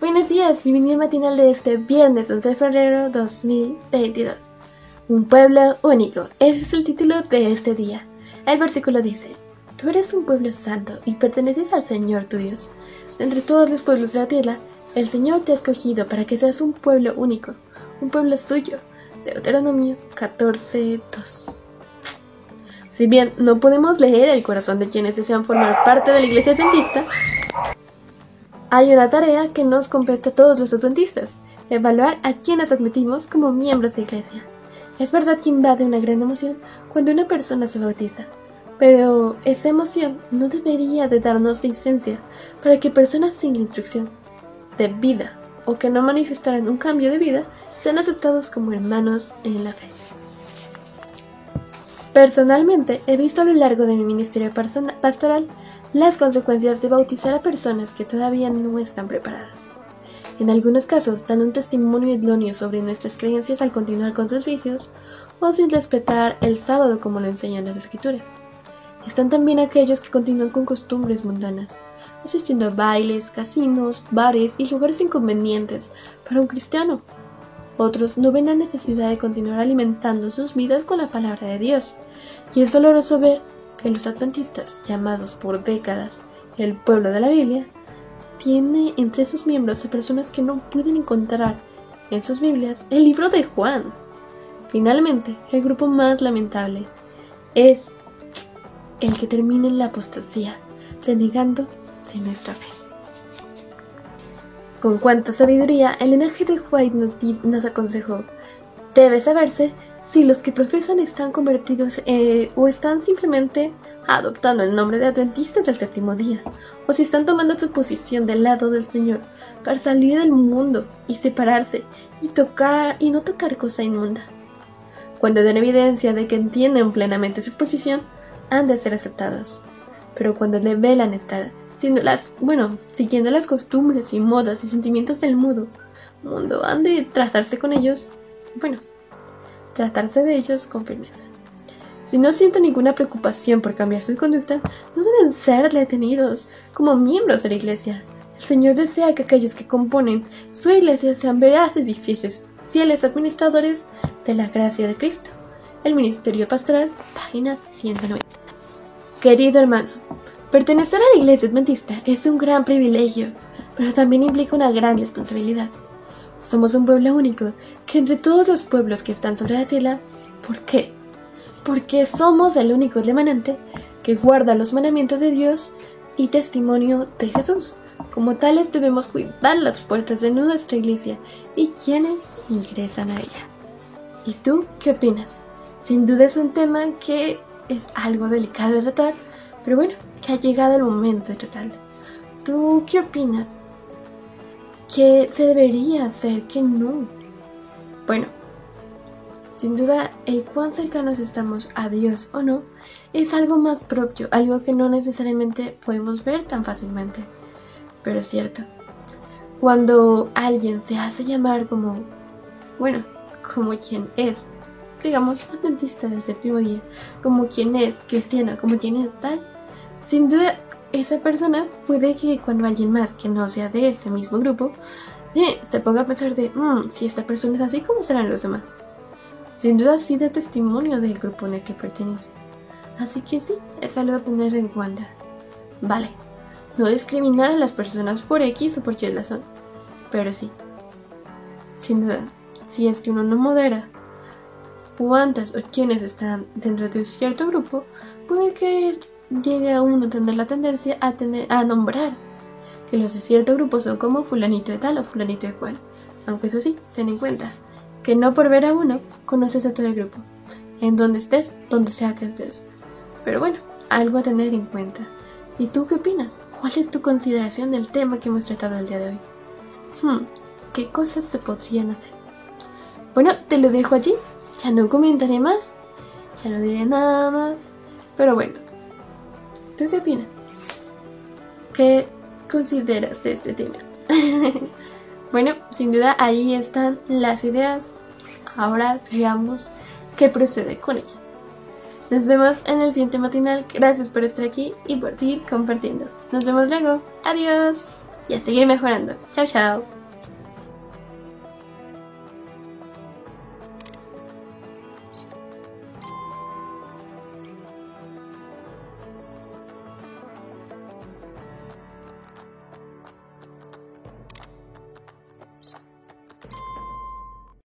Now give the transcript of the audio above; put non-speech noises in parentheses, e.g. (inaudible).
Buenos días, bienvenido al matinal de este viernes 11 de febrero 2022. Un pueblo único, ese es el título de este día. El versículo dice, Tú eres un pueblo santo y perteneces al Señor tu Dios. entre todos los pueblos de la tierra, el Señor te ha escogido para que seas un pueblo único, un pueblo suyo. Deuteronomio 14.2 Si bien no podemos leer el corazón de quienes desean formar parte de la iglesia adventista, hay una tarea que nos compete a todos los adventistas, evaluar a quienes admitimos como miembros de iglesia. Es verdad que invade una gran emoción cuando una persona se bautiza, pero esa emoción no debería de darnos licencia para que personas sin instrucción de vida o que no manifestaran un cambio de vida sean aceptados como hermanos en la fe. Personalmente he visto a lo largo de mi ministerio pastoral las consecuencias de bautizar a personas que todavía no están preparadas. En algunos casos dan un testimonio idóneo sobre nuestras creencias al continuar con sus vicios o sin respetar el sábado como lo enseñan las escrituras. Están también aquellos que continúan con costumbres mundanas, asistiendo a bailes, casinos, bares y lugares inconvenientes para un cristiano. Otros no ven la necesidad de continuar alimentando sus vidas con la palabra de Dios, y es doloroso ver que los adventistas, llamados por décadas el pueblo de la Biblia, tiene entre sus miembros a personas que no pueden encontrar en sus Biblias el libro de Juan. Finalmente, el grupo más lamentable es el que termina en la apostasía, denegando de nuestra fe. Con cuánta sabiduría, el linaje de White nos, nos aconsejó, debe saberse si los que profesan están convertidos eh, o están simplemente adoptando el nombre de adventistas del séptimo día, o si están tomando su posición del lado del Señor para salir del mundo y separarse y tocar y no tocar cosa inmunda. Cuando den evidencia de que entienden plenamente su posición, han de ser aceptados. Pero cuando revelan estar siendo las, bueno, siguiendo las costumbres y modas y sentimientos del mundo, mundo han de trazarse con ellos, bueno, tratarse de ellos con firmeza. Si no sienten ninguna preocupación por cambiar su conducta, no deben ser detenidos como miembros de la iglesia. El Señor desea que aquellos que componen su iglesia sean veraces y fieles, fieles administradores de la gracia de Cristo. El Ministerio Pastoral, página 190. Querido hermano, pertenecer a la iglesia adventista es un gran privilegio, pero también implica una gran responsabilidad. Somos un pueblo único, que entre todos los pueblos que están sobre la tierra, ¿por qué? Porque somos el único remanente que guarda los mandamientos de Dios y testimonio de Jesús. Como tales debemos cuidar las puertas de nuestra iglesia y quienes ingresan a ella. ¿Y tú qué opinas? Sin duda es un tema que es algo delicado de tratar, pero bueno, que ha llegado el momento de tratarlo. ¿Tú qué opinas? ¿Qué se debería hacer? ¿Qué no? Bueno, sin duda, el cuán cercanos estamos a Dios o no es algo más propio, algo que no necesariamente podemos ver tan fácilmente. Pero es cierto, cuando alguien se hace llamar como, bueno, como quien es, digamos, adventista desde el primer día, como quien es cristiana, como quien es tal, sin duda esa persona puede que cuando alguien más que no sea de ese mismo grupo eh, se ponga a pensar de, mm, si esta persona es así, ¿cómo serán los demás? Sin duda sí da testimonio del grupo en el que pertenece. Así que sí, es algo a tener en cuenta. Vale, no discriminar a las personas por X o por Y son, pero sí. Sin duda, si es que uno no modera cuántas o quienes están dentro de un cierto grupo, puede que llegue a uno tener la tendencia a, tener, a nombrar que los de cierto grupo son como fulanito de tal o fulanito de cual. Aunque eso sí, ten en cuenta que no por ver a uno conoces a todo el grupo, en donde estés, donde sea que estés. Pero bueno, algo a tener en cuenta. ¿Y tú qué opinas? ¿Cuál es tu consideración del tema que hemos tratado el día de hoy? Hmm, ¿qué cosas se podrían hacer? Bueno, te lo dejo allí. Ya no comentaré más. Ya no diré nada más. Pero bueno, ¿Tú qué opinas? ¿Qué consideras de este tema? (laughs) bueno, sin duda ahí están las ideas. Ahora veamos qué procede con ellas. Nos vemos en el siguiente matinal. Gracias por estar aquí y por seguir compartiendo. Nos vemos luego. Adiós. y a seguir mejorando. Chao, chao.